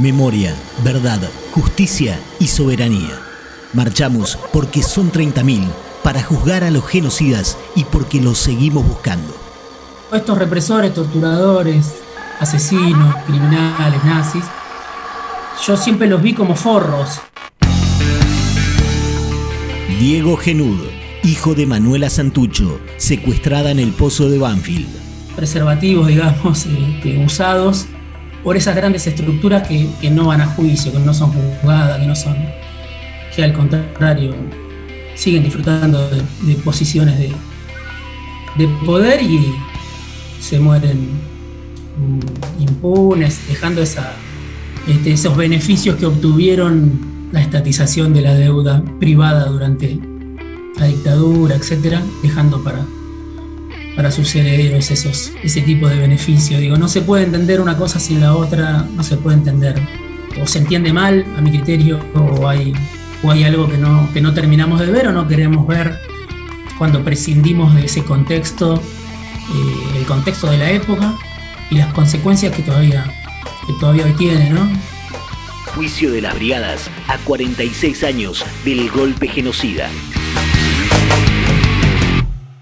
Memoria, verdad, justicia y soberanía. Marchamos porque son 30.000 para juzgar a los genocidas y porque los seguimos buscando. Estos represores, torturadores, asesinos, criminales, nazis, yo siempre los vi como forros. Diego Genud, hijo de Manuela Santucho, secuestrada en el pozo de Banfield. Preservativos, digamos, este, usados por esas grandes estructuras que, no van a juicio, que no son juzgadas, que no son, que al contrario siguen disfrutando de, posiciones de, de, poder y se mueren impunes, dejando esa, este, esos beneficios que obtuvieron la estatización de la deuda privada durante la dictadura, etcétera, dejando para para sus herederos esos, ese tipo de beneficio. Digo, no se puede entender una cosa sin la otra, no se puede entender. O se entiende mal, a mi criterio, o hay, o hay algo que no, que no terminamos de ver o no queremos ver cuando prescindimos de ese contexto, eh, el contexto de la época y las consecuencias que todavía, que todavía hoy tiene, ¿no? Juicio de las brigadas a 46 años del golpe genocida.